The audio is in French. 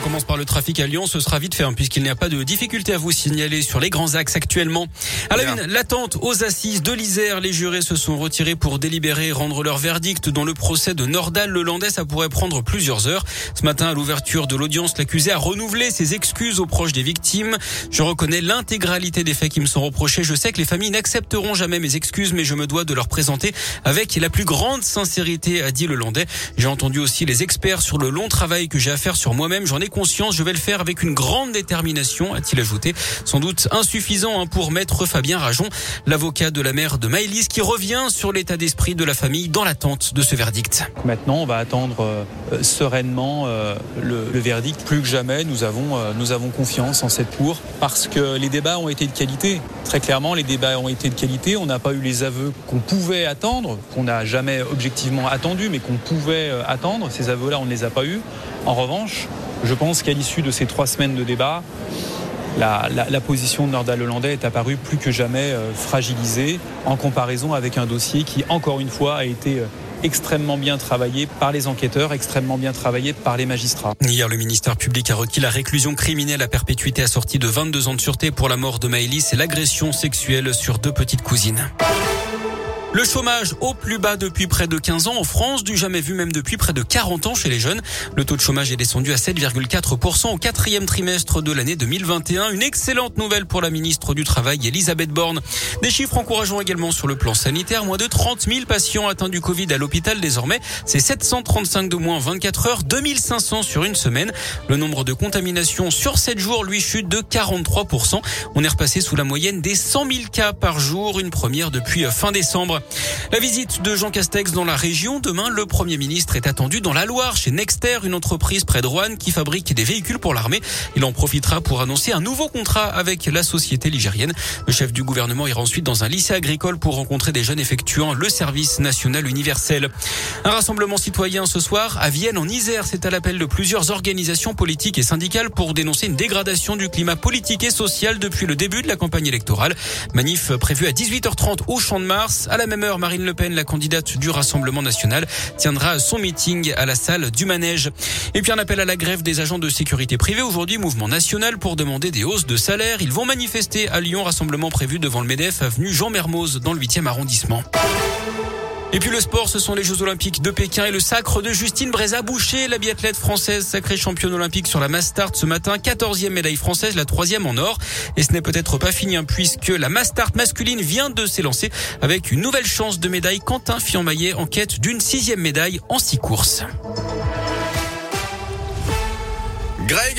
On commence par le trafic à Lyon. Ce sera vite fait hein, puisqu'il n'y a pas de difficulté à vous signaler sur les grands axes actuellement. À la une, l'attente aux assises de l'Isère. Les jurés se sont retirés pour délibérer et rendre leur verdict dans le procès de Nordal. Le Landais, ça pourrait prendre plusieurs heures. Ce matin, à l'ouverture de l'audience, l'accusé a renouvelé ses excuses aux proches des victimes. Je reconnais l'intégralité des faits qui me sont reprochés. Je sais que les familles n'accepteront jamais mes excuses, mais je me dois de leur présenter avec la plus grande sincérité, a dit le Landais. J'ai entendu aussi les experts sur le long travail que j'ai à faire sur moi-même conscience, je vais le faire avec une grande détermination, a-t-il ajouté. Sans doute insuffisant hein, pour maître Fabien Rajon, l'avocat de la mère de Maëlys, qui revient sur l'état d'esprit de la famille dans l'attente de ce verdict. Maintenant, on va attendre euh, sereinement euh, le, verdict. Plus que jamais, nous avons, euh, nous avons confiance en cette cour parce que les débats ont été de qualité. Très clairement, les débats ont été de qualité. On n'a pas eu les aveux qu'on pouvait attendre, qu'on n'a jamais objectivement attendu, mais qu'on pouvait attendre. Ces aveux-là, on ne les a pas eus. En revanche, je pense qu'à l'issue de ces trois semaines de débat, la, position de Nordal Hollandais est apparue plus que jamais euh, fragilisée en comparaison avec un dossier qui, encore une fois, a été euh, extrêmement bien travaillé par les enquêteurs, extrêmement bien travaillé par les magistrats. Hier, le ministère public a requis la réclusion criminelle à perpétuité assortie de 22 ans de sûreté pour la mort de Maëlys et l'agression sexuelle sur deux petites cousines. Le chômage au plus bas depuis près de 15 ans en France, du jamais vu même depuis près de 40 ans chez les jeunes. Le taux de chômage est descendu à 7,4% au quatrième trimestre de l'année 2021. Une excellente nouvelle pour la ministre du Travail, Elisabeth Borne. Des chiffres encourageants également sur le plan sanitaire. Moins de 30 000 patients atteints du Covid à l'hôpital désormais. C'est 735 de moins 24 heures, 2500 sur une semaine. Le nombre de contaminations sur 7 jours, lui, chute de 43%. On est repassé sous la moyenne des 100 000 cas par jour, une première depuis fin décembre. La visite de Jean Castex dans la région. Demain, le Premier ministre est attendu dans la Loire chez Nexter, une entreprise près de Rouen qui fabrique des véhicules pour l'armée. Il en profitera pour annoncer un nouveau contrat avec la société ligérienne. Le chef du gouvernement ira ensuite dans un lycée agricole pour rencontrer des jeunes effectuant le service national universel. Un rassemblement citoyen ce soir à Vienne en Isère. C'est à l'appel de plusieurs organisations politiques et syndicales pour dénoncer une dégradation du climat politique et social depuis le début de la campagne électorale. Manif prévu à 18h30 au Champ de Mars. À la même heure, Marine Le Pen, la candidate du Rassemblement national, tiendra son meeting à la salle du Manège. Et puis un appel à la grève des agents de sécurité privée. Aujourd'hui, mouvement national pour demander des hausses de salaire. Ils vont manifester à Lyon, rassemblement prévu devant le MEDEF, avenue Jean Mermoz, dans le 8e arrondissement. Et puis le sport, ce sont les Jeux Olympiques de Pékin et le sacre de Justine Bréza-Boucher, la biathlète française sacrée championne olympique sur la Mastart ce matin, 14e médaille française, la troisième en or. Et ce n'est peut-être pas fini hein, puisque la Mastart masculine vient de s'élancer avec une nouvelle chance de médaille. Quentin Fiammaillet en quête d'une sixième médaille en six courses.